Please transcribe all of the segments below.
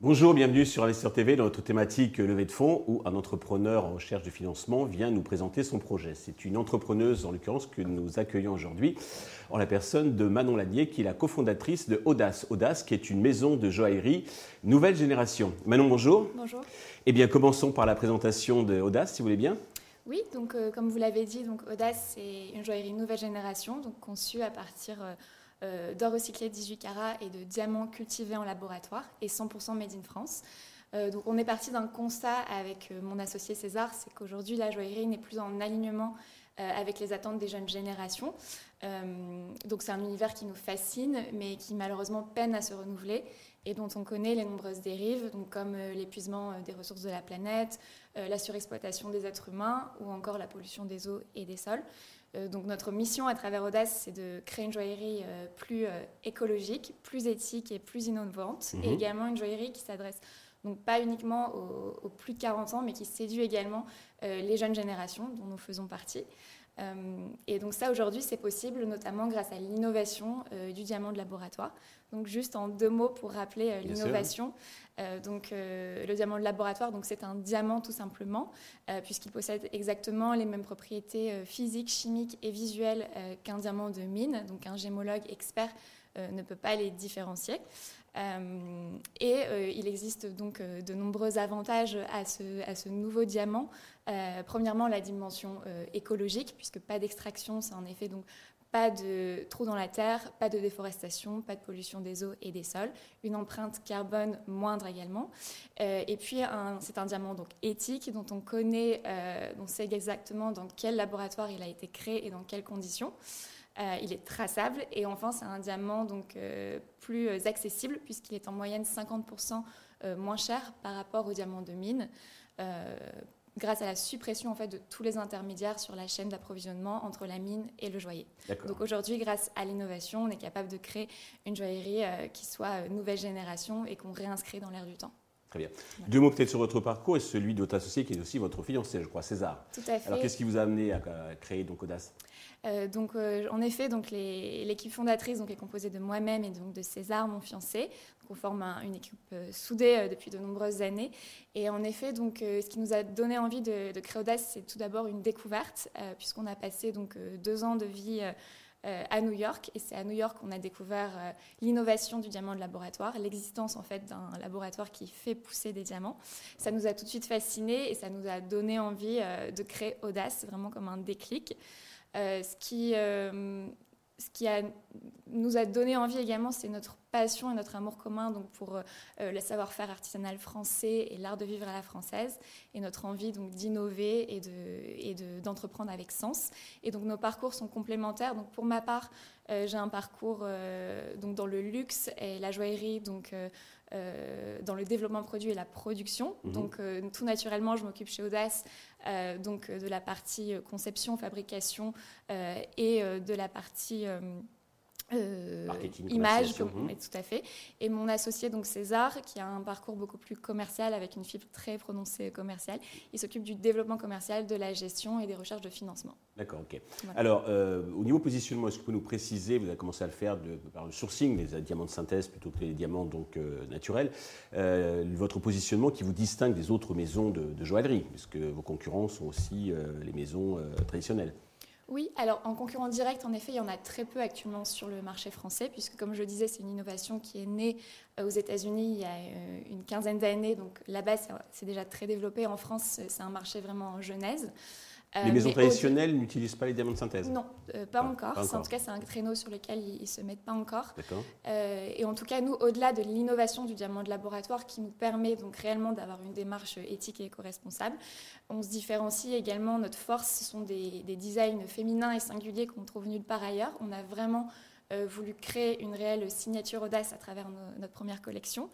Bonjour, bienvenue sur Investir TV dans notre thématique levée de fonds où un entrepreneur en recherche de financement vient nous présenter son projet. C'est une entrepreneuse en l'occurrence que nous accueillons aujourd'hui en la personne de Manon Lanier qui est la cofondatrice de Audace. Audace qui est une maison de joaillerie nouvelle génération. Manon, bonjour. Bonjour. Eh bien, commençons par la présentation de Audace si vous voulez bien. Oui, donc euh, comme vous l'avez dit, donc Audace c'est une joaillerie nouvelle génération, donc conçue à partir euh, euh, d'or recyclé 18 carats et de diamants cultivés en laboratoire et 100% made in France. Donc on est parti d'un constat avec mon associé César, c'est qu'aujourd'hui la joaillerie n'est plus en alignement avec les attentes des jeunes générations. Donc c'est un univers qui nous fascine, mais qui malheureusement peine à se renouveler et dont on connaît les nombreuses dérives, donc comme l'épuisement des ressources de la planète, la surexploitation des êtres humains ou encore la pollution des eaux et des sols. Euh, donc notre mission à travers Audace, c'est de créer une joaillerie euh, plus euh, écologique, plus éthique et plus innovante, et mhm. également une joaillerie qui s'adresse donc pas uniquement aux, plus de 40 ans, mais qui séduit également les jeunes générations dont nous faisons partie. Et donc ça, aujourd'hui, c'est possible notamment grâce à l'innovation du diamant de laboratoire. Donc juste en deux mots pour rappeler l'innovation. Euh, donc, euh, le diamant de laboratoire, donc c'est un diamant tout simplement, euh, puisqu'il possède exactement les mêmes propriétés physiques, chimiques et visuelles qu'un diamant de mine. Donc, un gémologue expert ne peut pas les différencier. et il existe donc de nombreux avantages à ce, à ce nouveau diamant. premièrement, la dimension écologique, puisque pas d'extraction, c'est en effet donc pas de trous dans la terre, pas de déforestation, pas de pollution des eaux et des sols, une empreinte carbone moindre également. Euh, et puis c'est un diamant donc éthique dont on connaît, euh, on sait exactement dans quel laboratoire il a été créé et dans quelles conditions. Euh, il est traçable et enfin c'est un diamant donc plus accessible puisqu'il est en moyenne 50% moins cher par rapport au diamant de mine grâce à la suppression en fait de tous les intermédiaires sur la chaîne d'approvisionnement entre la mine et le joaillier. Donc aujourd'hui, grâce à l'innovation, on est capable de créer une joaillerie euh, qui soit euh, nouvelle génération et qu'on réinscrit dans l'air du temps. Très bien. Deux mots peut-être sur votre parcours et celui de votre associé qui est aussi votre fiancé, je crois, César. Tout à fait. Alors qu'est-ce qui vous a amené à créer donc Audace? Euh, donc, en effet, donc l'équipe fondatrice donc, est composée de moi-même et donc de César, mon fiancé. on forme une équipe soudée depuis de nombreuses années. Et en effet, donc, euh, ce qui nous a donné envie de, créer Audace, c'est tout d'abord une découverte, euh, puisqu'on a passé donc, euh, deux ans de vie à New York. Et c'est à New York qu'on a découvert l'innovation du diamant de laboratoire, l'existence en fait d'un laboratoire qui fait pousser des diamants. Ça nous a tout de suite fascinés et ça nous a donné envie de créer Audace, vraiment comme un déclic. ce qui ce qui nous a donné envie également, c'est notre passion et notre amour commun donc pour euh, le savoir-faire artisanal français et l'art de vivre à la française, et notre envie d'innover et de d'entreprendre avec sens. Et donc nos parcours sont complémentaires. Donc pour ma part, euh, j'ai un parcours euh, donc dans le luxe et la joaillerie, donc dans le développement de produits et la production. Mhm. Donc tout naturellement, je m'occupe chez Audace euh, donc euh, de la partie euh, conception, fabrication et de la partie euh, image, tout à fait. Et mon associé, donc César, qui a un parcours beaucoup plus commercial avec une fibre très prononcée commerciale, il s'occupe du développement commercial, de la gestion et des recherches de financement. D'accord, ok. Alors, au niveau positionnement, est-ce que vous pouvez nous préciser, vous avez commencé à le faire par le sourcing, les diamants de synthèse plutôt que les diamants donc naturels, votre positionnement qui vous distingue des autres maisons de, de joaillerie, puisque vos concurrents sont aussi les maisons traditionnelles oui, alors en concurrent direct, en effet, il y en a très peu actuellement sur le marché français, puisque comme je disais, c'est une innovation qui est née euh, aux États-Unis il y a euh, une quinzaine d'années, donc là-bas, c'est déjà très développé. En France, c'est un marché vraiment en genèse. Les maisons traditionnelles n'utilisent pas les diamants de synthèse? Non, euh, pas, encore. En tout cas, c'est un créneau sur lequel ils ne se mettent pas encore. Euh, et en tout cas, nous, au-delà de l'innovation du diamant de laboratoire qui nous permet donc réellement d'avoir une démarche éthique et éco-responsable, on se différencie également. Notre force, ce sont des, designs féminins et singuliers qu'on trouve nulle part ailleurs. On a vraiment euh, voulu créer une réelle signature audace à travers notre première collection.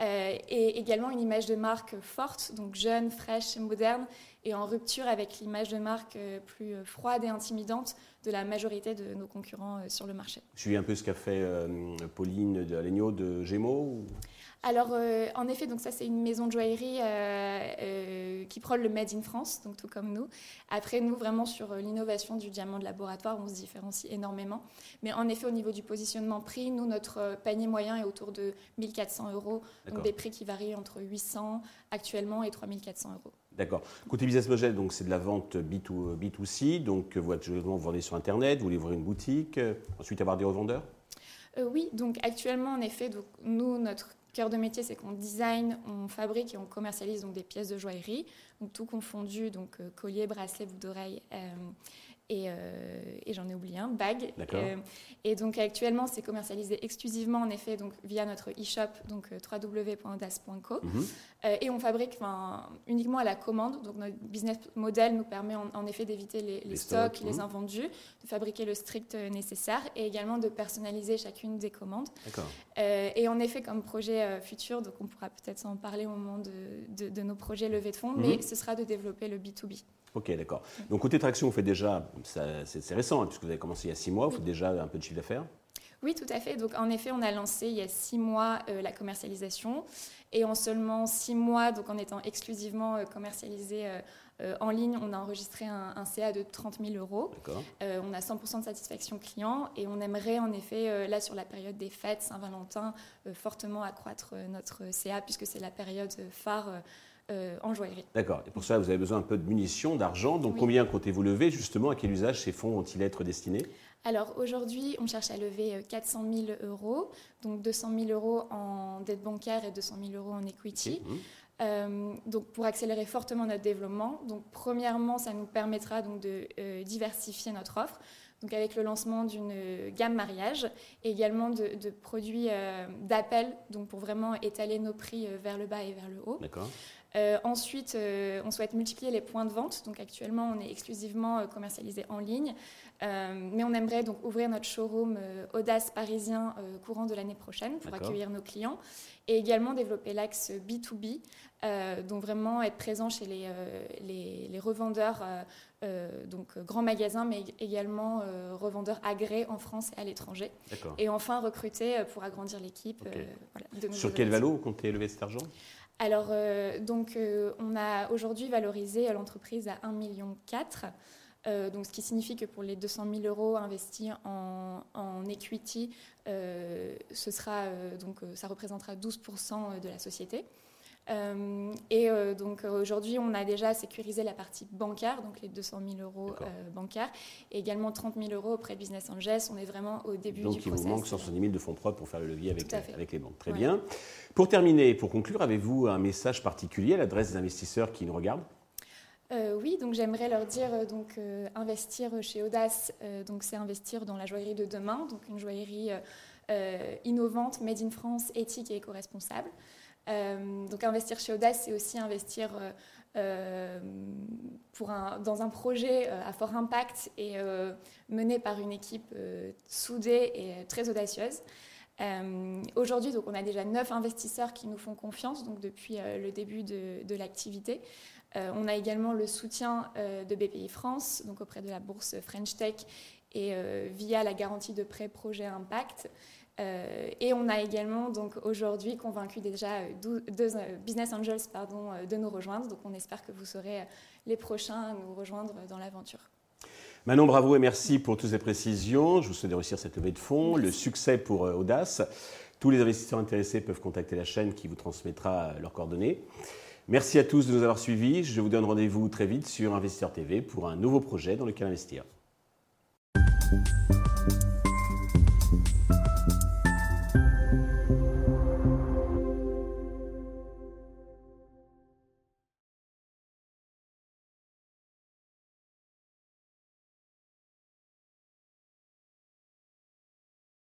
et également une image de marque forte, donc jeune, fraîche, moderne, et en rupture avec l'image de marque plus froide et intimidante de la majorité de nos concurrents sur le marché. Je suis un peu ce qu'a fait Pauline de de Gémeaux alors, euh, en effet, donc ça c'est une maison de joaillerie euh, euh, qui prône le Made in France, donc tout comme nous. Après, nous vraiment sur l'innovation du diamant de laboratoire, on se différencie énormément. Mais en effet, au niveau du positionnement prix, nous notre panier moyen est autour de 1400 euros, donc des prix qui varient entre 800 actuellement et 3400 euros. D'accord. Côté business model, donc c'est de la vente B2, B2C, donc vous, vous vendez sur Internet, vous voulez ouvrir une boutique, ensuite avoir des revendeurs? Oui, donc actuellement, en effet, donc, nous, notre cœur de métier, c'est qu'on design, on fabrique et on commercialise donc des pièces de joaillerie, tout confondu, donc euh, collier, bracelet, boucle d'oreille euh, et, j'en ai oublié un, bague. Euh, et donc actuellement, c'est commercialisé exclusivement en effet donc via notre e-shop, donc euh, www.das.co. Mhm. et on fabrique uniquement à la commande. Donc notre business model nous permet en, effet d'éviter les, stocks, les mhm. invendus, de fabriquer le strict nécessaire et également de personnaliser chacune des commandes. et en effet, comme projet futur, donc on pourra peut-être en parler au moment de, nos projets levés de fonds, mhm. mais ce sera de développer le B2B. Ok, d'accord. Donc côté traction, vous faites déjà, c'est récent, hein, puisque vous avez commencé il y a six mois, vous faites déjà un peu de chiffre d'affaires? Oui, tout à fait. Donc, en effet, on a lancé il y a six mois euh, la commercialisation. Et en seulement six mois, donc en étant exclusivement euh, commercialisé euh, en ligne, on a enregistré un, un CA de 30 000 euros. on a 100% de satisfaction client. Et on aimerait, en effet, là, sur la période des fêtes, Saint-Valentin, fortement accroître notre CA, puisque c'est la période phare euh, en joaillerie. D'accord. Et pour ça, vous avez besoin un peu de munitions, d'argent. Donc, combien comptez-vous lever justement? À quel usage ces fonds vont-ils être destinés? Alors aujourd'hui, on cherche à lever 400 euh, 000 euros, donc 200 000 euros en dette bancaire et 200 000 euros en equity. Mmh. Euh, donc pour accélérer fortement notre développement. Donc premièrement, ça nous permettra donc de diversifier notre offre. Donc avec le lancement d'une gamme mariage et également de, de produits d'appel, donc pour vraiment étaler nos prix vers le bas et vers le haut. D'accord. Euh, ensuite, euh, on souhaite multiplier les points de vente. Donc actuellement, on est exclusivement euh, commercialisé en ligne, mais on aimerait donc ouvrir notre showroom Audace parisien courant de l'année prochaine pour accueillir nos clients et également développer l'axe B2B, donc vraiment être présent chez les, les, revendeurs, donc grands magasins, mais également revendeurs agréés en France et à l'étranger. Et enfin recruter pour agrandir l'équipe. Sur quel valo vous comptez lever cet argent? Alors, euh, donc, euh, on a aujourd'hui valorisé l'entreprise à 1,4 million. Euh, donc, ce qui signifie que pour les 200 000 euros investis en, equity, ce sera, donc, ça représentera 12% de la société. Euh, et euh, donc aujourd'hui, on a déjà sécurisé la partie bancaire, donc les 200 000 euros euh, bancaires, et également 30 000 euros auprès de Business Angels. On est vraiment au début donc du process. Donc il vous manque 170 000 de fonds propres pour faire le levier avec, avec les banques. Très bien. Pour terminer, pour conclure, avez-vous un message particulier à l'adresse des investisseurs qui nous regardent? Oui, donc j'aimerais leur dire donc investir chez Audace, donc c'est investir dans la joaillerie de demain, donc une joaillerie innovante, made in France, éthique et éco-responsable. Euh, donc investir chez Audace, c'est aussi investir euh, euh, pour un, dans un projet à fort impact et mené par une équipe soudée et très audacieuse. Aujourd'hui, on a déjà neuf investisseurs qui nous font confiance donc depuis le début de, de l'activité. on a également le soutien de BPI France, donc auprès de la bourse French Tech et via la garantie de prêt projet impact. Euh, et on a également donc aujourd'hui convaincu déjà deux, euh, business angels pardon, euh, de nous rejoindre. Donc on espère que vous serez les prochains à nous rejoindre dans l'aventure. Manon, bravo et merci pour toutes ces précisions. Je vous souhaite de réussir cette levée de fonds, le succès pour Audace. Tous les investisseurs intéressés peuvent contacter la chaîne qui vous transmettra leurs coordonnées. Merci à tous de nous avoir suivis. Je vous donne rendez-vous très vite sur Investisseur TV pour un nouveau projet dans lequel investir.